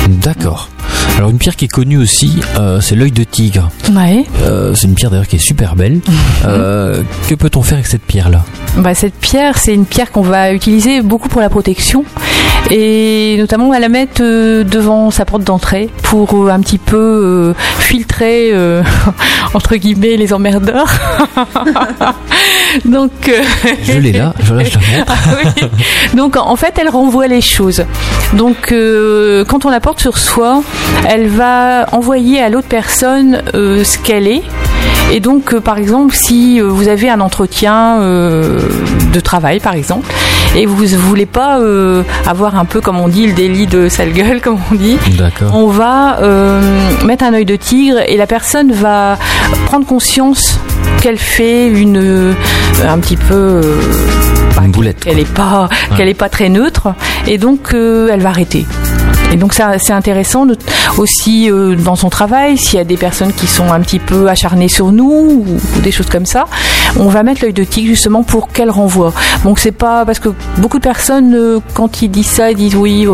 D'accord. Alors une pierre qui est connue aussi, euh, c'est l'œil de tigre. Ouais. Euh, c'est une pierre d'ailleurs qui est super belle. Euh, que peut-on faire avec cette pierre-là? Bah, cette pierre, c'est une pierre qu'on va utiliser beaucoup pour la protection. Et notamment, va la mettre euh, devant sa porte d'entrée pour euh, un petit peu euh, filtrer, entre guillemets, les emmerdeurs. Donc, Je l'ai là, je, là, je la montre. oui. Donc en fait, elle renvoie les choses. Donc euh, quand on la porte sur soi, elle va envoyer à l'autre personne euh, ce qu'elle est. Et donc, euh, par exemple, si vous avez un entretien de travail, par exemple, et vous ne voulez pas euh, un peu, comme on dit, le délit de sale gueule, comme on dit, D'accord. on va euh, mettre un œil de tigre et la personne va prendre conscience qu'elle fait une euh, un petit peu euh, Une boulette. qu'elle est pas Ouais. qu'elle est pas très neutre et donc euh, elle va arrêter. Et donc c'est intéressant aussi euh, dans son travail s'il y a des personnes qui sont un petit peu acharnées sur nous ou, des choses comme ça, on va mettre l'œil de tigre justement pour qu'elle renvoie. Donc c'est pas parce que beaucoup de personnes euh, quand ils disent ça ils disent oui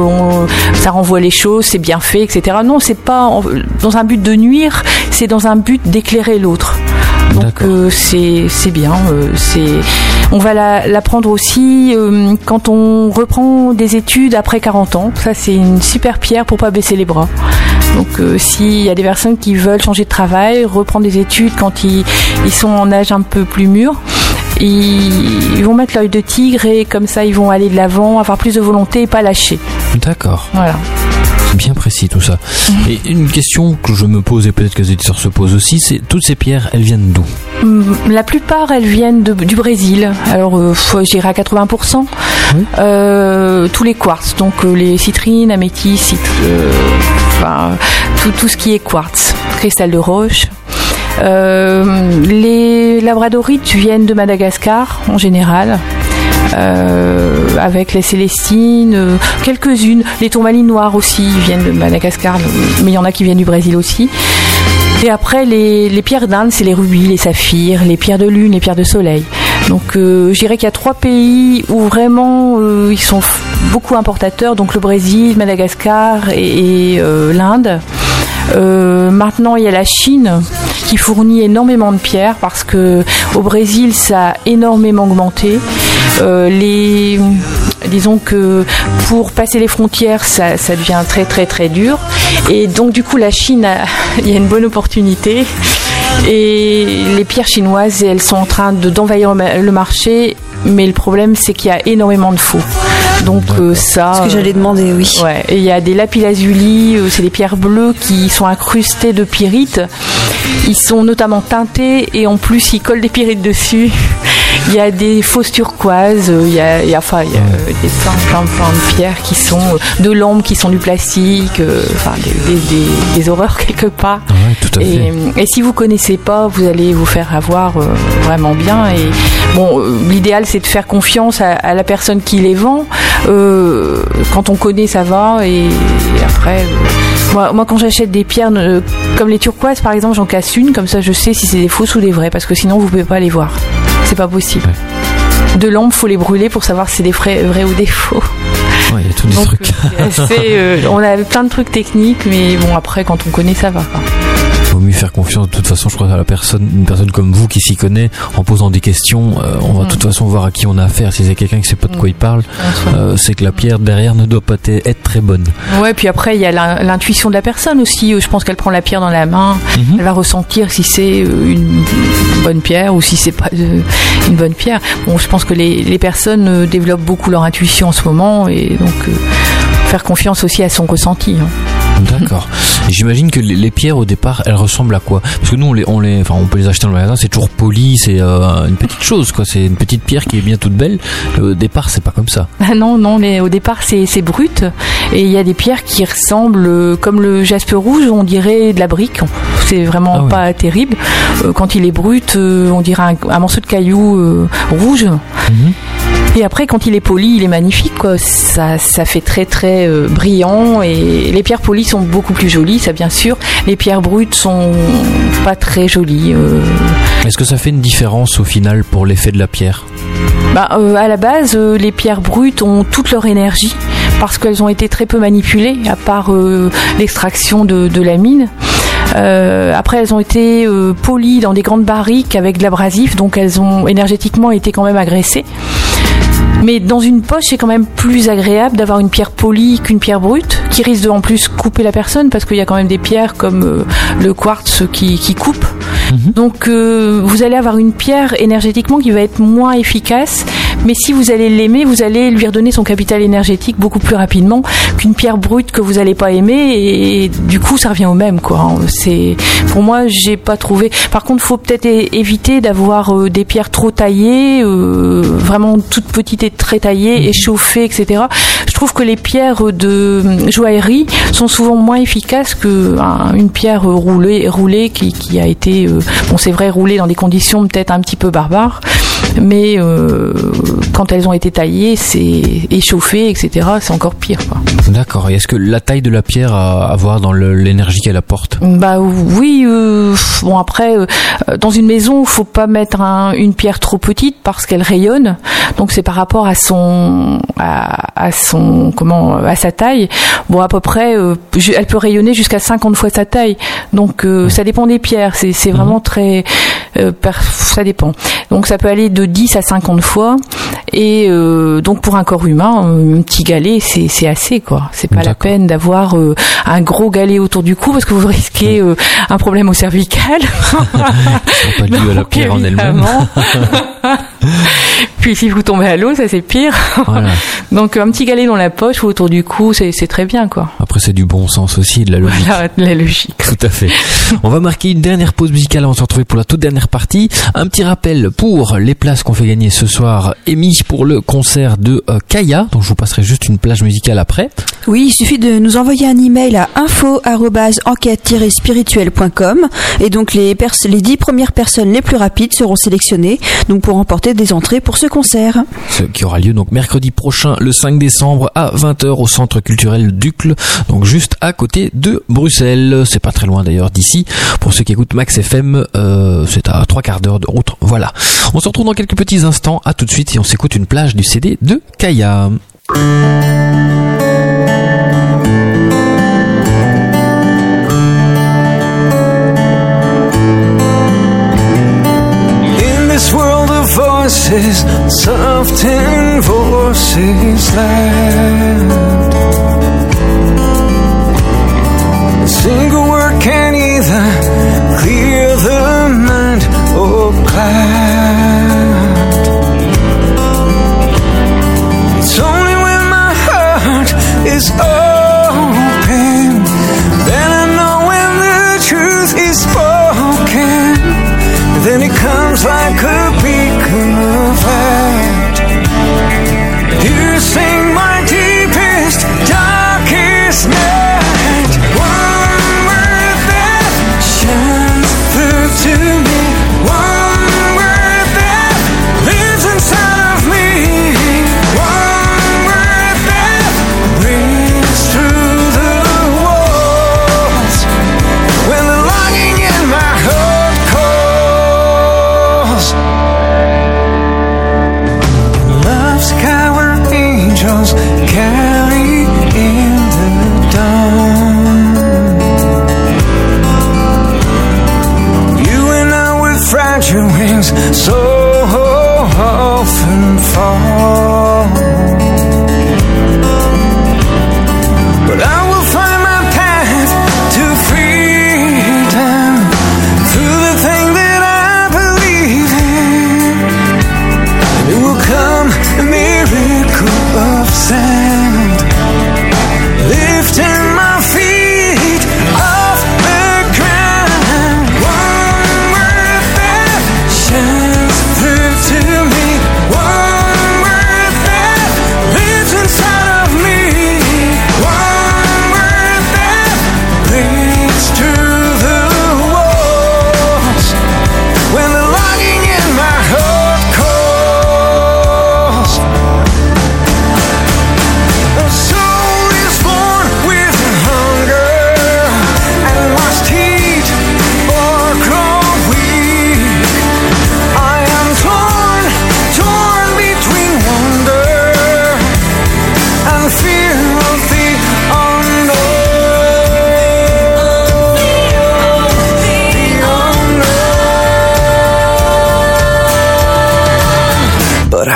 ça renvoie les choses c'est bien fait etc. Non c'est pas dans un but de nuire c'est dans un but d'éclairer l'autre. Donc euh, c'est bien. euh, c'est on va la, la prendre aussi euh, quand on reprend des études après 40 ans. Ça c'est une super pierre pour pas baisser les bras. Donc s'il y a des personnes qui veulent changer de travail, reprendre des études quand ils, ils sont en âge un peu plus mûr, ils, ils vont mettre l'œil de tigre et comme ça ils vont aller de l'avant, avoir plus de volonté et pas lâcher. D'accord. Voilà. Bien précis tout ça. Et une question que je me pose et peut-être que les éditeurs se posent aussi, c'est toutes ces pierres, elles viennent d'où? Hum, La plupart, elles viennent de- du Brésil. Alors, euh, je dirais à 80%. Oui. Euh, tous les quartz, donc euh, les citrines, améthystes, cit- euh, enfin, tout, tout ce qui est quartz, cristal de roche. Euh, les labradorites viennent de Madagascar en général. Euh, avec les célestines, euh, quelques-unes. Les tourmalines noires aussi viennent de Madagascar, mais il y en a qui viennent du Brésil aussi. Et après, les, pierres d'Inde, c'est les rubis, les saphirs, les pierres de lune, les pierres de soleil. Donc, euh, je dirais qu'il y a trois pays où vraiment euh, ils sont beaucoup importateurs. Donc, le Brésil, Madagascar et, l'Inde. Euh, maintenant, il y a la Chine qui fournit énormément de pierres parce que au Brésil, ça a énormément augmenté. Euh, les, disons que pour passer les frontières, ça, devient très très très dur. Et donc du coup, la Chine, a- il y a une bonne opportunité. Et les pierres chinoises, elles sont en train de- d'envahir le marché, mais le problème, c'est qu'il y a énormément de faux. Donc euh, ça. Ce que j'allais demander, oui. Ouais, et il y a des lapis-lazuli, euh, c'est des pierres bleues qui sont incrustées de pyrite. Ils sont notamment teintés et en plus ils collent des pyrites dessus. Il y a des fausses turquoises, euh, il y a, il y a- enfin, il y a euh, des plein, plein, plein de pierres qui sont euh, de l'ombre, qui sont du plastique, euh, enfin des, des- des- des horreurs quelque part. Ouais, tout à Et, fait. et si vous connaissez pas, vous allez vous faire avoir euh, vraiment bien. Et bon, l'idéal c'est de faire confiance à, à la personne qui les vend. Euh, quand on connaît, ça va. Et, et après, moi, moi, quand j'achète des pierres euh, comme les turquoises, par exemple, j'en casse une, comme ça, je sais si c'est des fausses ou des vraies, parce que sinon vous pouvez pas les voir. C'est pas possible. De l'ombre, faut les brûler pour savoir si c'est des vrais, vrais ou des faux. Ouais, il y a tous des Donc, trucs. euh, euh, on a plein de trucs techniques, mais bon, après, quand on connaît, ça va. quoi. Vaut mieux faire confiance de toute façon, je crois, à la personne, une personne comme vous qui s'y connaît, en posant des questions, euh, on va de toute façon voir à qui on a affaire. Si c'est quelqu'un qui sait pas de quoi il parle, euh, c'est que la pierre derrière ne doit pas être très bonne. Ouais, puis après, il y a l'in- l'intuition de la personne aussi. Euh, Je pense qu'elle prend la pierre dans la main, elle va ressentir si c'est une bonne pierre ou si c'est pas une bonne pierre. Bon, je pense que les, les personnes développent beaucoup leur intuition en ce moment et donc euh, faire confiance aussi à son ressenti. hein. D'accord. J'imagine que les, pierres au départ, elles ressemblent à quoi? Parce que nous, on les, on les, enfin, on peut les acheter dans le magasin, c'est toujours poli, c'est euh, une petite chose, quoi. C'est une petite pierre qui est bien toute belle. Au départ, c'est pas comme ça. Ah non, non, mais au départ c'est c'est brut et il y a des pierres qui ressemblent euh, comme le jaspe rouge, on dirait de la brique. C'est vraiment Ah ouais. pas terrible. Euh, Quand il est brut, euh, on dirait un, un morceau de caillou euh, rouge. Et après, quand il est poli, il est magnifique. Quoi. Ça, ça fait très très euh, brillant et les pierres polies sont beaucoup plus jolies, ça bien sûr. Les pierres brutes sont pas très jolies. euh, Est-ce que ça fait une différence au final pour l'effet de la pierre? Bah, euh, à la base, euh, les pierres brutes ont toute leur énergie parce qu'elles ont été très peu manipulées, à part euh, l'extraction de, de la mine. Après, elles ont été polies dans des grandes barriques avec de l'abrasif, donc elles ont énergétiquement été quand même agressées. Mais dans une poche, c'est quand même plus agréable d'avoir une pierre polie qu'une pierre brute, qui risque de en plus couper la personne, parce qu'il y a quand même des pierres comme euh, le quartz qui, qui coupe. Donc euh, vous allez avoir une pierre énergétiquement qui va être moins efficace, mais si vous allez l'aimer, vous allez lui redonner son capital énergétique beaucoup plus rapidement qu'une pierre brute que vous n'allez pas aimer, et, du coup ça revient au même quoi. C'est pour moi j'ai pas trouvé. Par contre, faut peut-être éviter d'avoir euh, des pierres trop taillées, euh, vraiment toutes petites et très taillées, échauffées, etc. Je trouve que les pierres de joaillerie sont souvent moins efficaces que un- une pierre roulée, roulée qui, qui a été, euh, bon c'est vrai, roulée dans des conditions peut-être un petit peu barbares, mais euh, quand elles ont été taillées, c'est échauffé, etc. C'est encore pire. D'accord. Et est-ce que la taille de la pierre a à voir dans l'énergie qu'elle apporte? Bah oui, euh, bon après, euh, dans une maison, faut pas mettre un- une pierre trop petite parce qu'elle rayonne. Donc c'est par rapport à son, à, à son, comment, à sa taille. Bon à peu près, euh, elle peut rayonner jusqu'à 50 fois sa taille. Donc euh, ça dépend des pierres. C'est c'est vraiment très, euh, per- ça dépend. Donc ça peut aller de 10 à 50 fois. Et euh, donc pour un corps humain, un petit galet, c'est c'est assez quoi. C'est pas la peine d'avoir euh, un gros galet autour du cou parce que vous risquez euh, un problème au cervical. C'est pas dû à la pierre en elle-même. Puis si vous tombez à l'eau, ça c'est pire. Voilà. Donc un petit galet dans la poche ou autour du cou, c'est c'est très bien quoi. Après, c'est du bon sens aussi, de la logique. Voilà, la logique. Tout à fait. On va marquer une dernière pause musicale avant de se retrouver pour la toute dernière partie. Un petit rappel pour les places qu'on fait gagner ce soir, émis pour le concert de euh, Kaya, dont je vous passerai juste une plage musicale après. Oui, il suffit de nous envoyer un email à info-enquête-spirituelle.com et donc les, les 10 premières personnes les plus rapides seront sélectionnées donc pour remporter des entrées pour ce concert. Ce qui aura lieu donc mercredi prochain, le 5 décembre à 20h au centre culturel Ducle, donc juste à côté de Bruxelles. C'est pas très loin d'ailleurs d'ici. Pour ceux qui écoutent Max FM, euh, c'est à trois quarts d'heure de route. Voilà. On se retrouve dans quelques petits instants. À tout de suite et on s'écoute une plage du CD de Kaya. Voices, soft and voices loud. A single word can either clear the mind or cloud. It's only when my seek.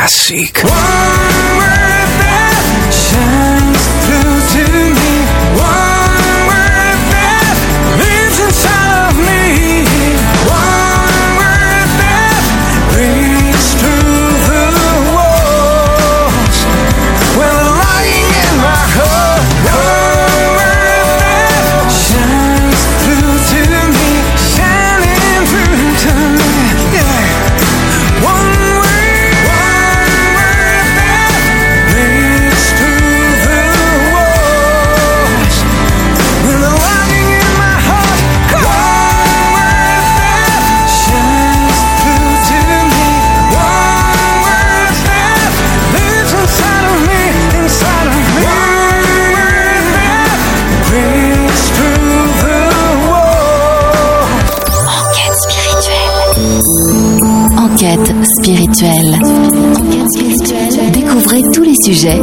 Classic. Whoa!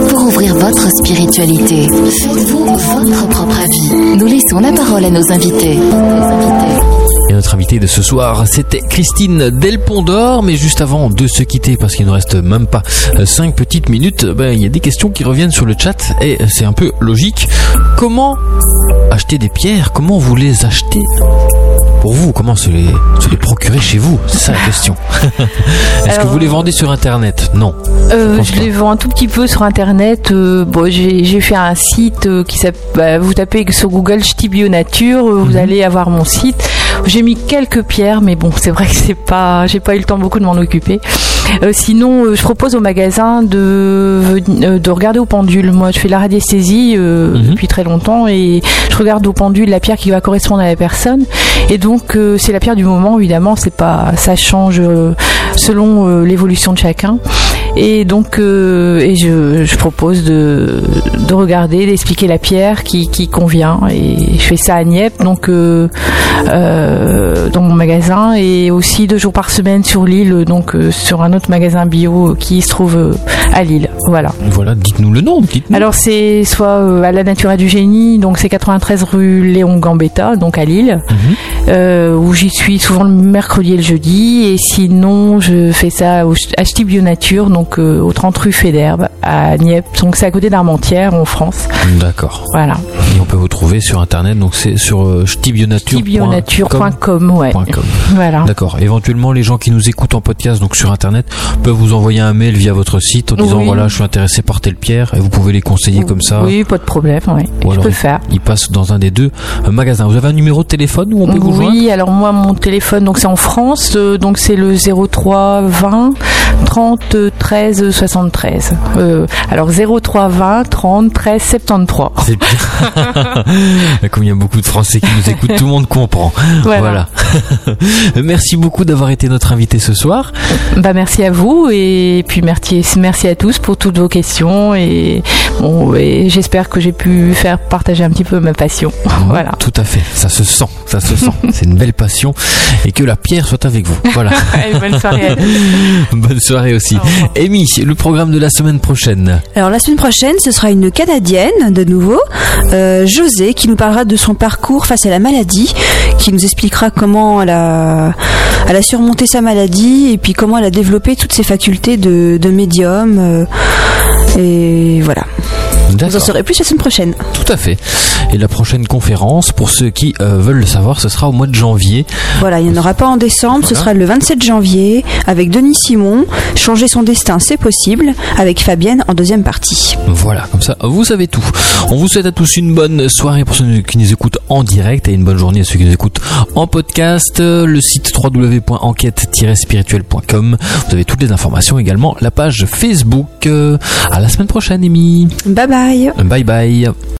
Pour ouvrir votre spiritualité. Faites-vous votre propre avis. Nous laissons la parole à nos invités. Et notre invité de ce soir, c'était Christine Delpondor. Mais juste avant de se quitter, parce qu'il ne reste même pas 5 petites minutes, ben, il y a des questions qui reviennent sur le chat et c'est un peu logique. Comment acheter des pierres? Comment vous les achetez? Pour vous, comment se les, se les procurer chez vous C'est ça la question. Est-ce que vous les vendez sur Internet? Non. Euh, je les vends un tout petit peu sur internet. Euh, bon, j'ai fait un site euh, qui s'appelle. bah, vous tapez sur Google Ch'ti Bio Nature, vous allez avoir mon site. J'ai mis quelques pierres, mais bon, c'est vrai que c'est pas. J'ai pas eu le temps beaucoup de m'en occuper. Euh, sinon, euh, je propose au magasin de euh, de regarder au pendule. Moi, je fais la radiesthésie euh, Mhm. depuis très longtemps et je regarde au pendule la pierre qui va correspondre à la personne. Et donc, euh, c'est la pierre du moment. Évidemment, c'est pas. Ça change euh, selon euh, l'évolution de chacun. Et donc, euh, et je, je propose de, de regarder, d'expliquer la pierre qui, qui convient. Et je fais ça à Nieppe, donc euh, euh, dans mon magasin, et aussi deux jours par semaine sur l'île, donc sur un autre magasin bio qui se trouve à Lille. Voilà. Voilà, dites-nous le nom. Dites-nous. Alors c'est soit à la Natura du Génie, donc c'est 93 rue Léon Gambetta, donc à Lille, Mhm. où j'y suis souvent le mercredi et le jeudi, et sinon je fais ça au à Ch'ti Bio Nature, donc euh, au 30 rue Fédherbe à Nieppe, donc c'est à côté d'Armentières en France. D'accord. Voilà. Et on peut vous trouver sur internet, donc c'est sur euh. Ch'tibionature.com, ouais. Voilà. D'accord. Éventuellement, les gens qui nous écoutent en podcast, donc sur internet, peuvent vous envoyer un mail via votre site en disant voilà, je suis intéressé par telle pierre, et vous pouvez les conseiller comme ça. Oui, pas de problème, oui. Ou Je peux le faire. Ils passent dans un des deux euh, magasins. Vous avez un numéro de téléphone où on peut vous joindre? Oui, alors moi mon téléphone donc c'est en France, euh, donc c'est le 03 20 30 13 73. Euh, alors 03 20 30 13 73. C'est bien. Comme il y a beaucoup de Français qui nous écoutent, tout le monde comprend. Voilà. Voilà. Merci beaucoup d'avoir été notre invité ce soir. Bah merci à vous et puis merci merci à tous pour toutes vos questions et bon et j'espère que j'ai pu faire partager un petit peu ma passion. Voilà. Tout à fait. Ça se sent. Ça se sent. C'est une belle passion. Et que la pierre soit avec vous. Voilà. Bonne soirée. Bonne soirée aussi. Amy, le programme de la semaine prochaine. Alors la semaine prochaine, ce sera une Canadienne de nouveau, euh, José, qui nous parlera de son parcours face à la maladie, qui nous expliquera comment elle a, surmonté sa maladie et puis comment elle a développé toutes ses facultés de, de médium. euh, et voilà. Vous en saurez plus la semaine prochaine. Tout à fait. Et la prochaine conférence, pour ceux qui euh, veulent le savoir, ce sera au mois de janvier. Voilà, il n'y en aura pas en décembre, ce sera le 27 janvier avec Denis Simon. Changer son destin, c'est possible, avec Fabienne en deuxième partie. Voilà, comme ça, vous savez tout. On vous souhaite à tous une bonne soirée pour ceux qui nous écoutent en direct et une bonne journée à ceux qui nous écoutent en podcast. Le site www.enquête-spirituelle.com. Vous avez toutes les informations également. La page Facebook. Euh, À la semaine prochaine, Amy. Bye bye Bye.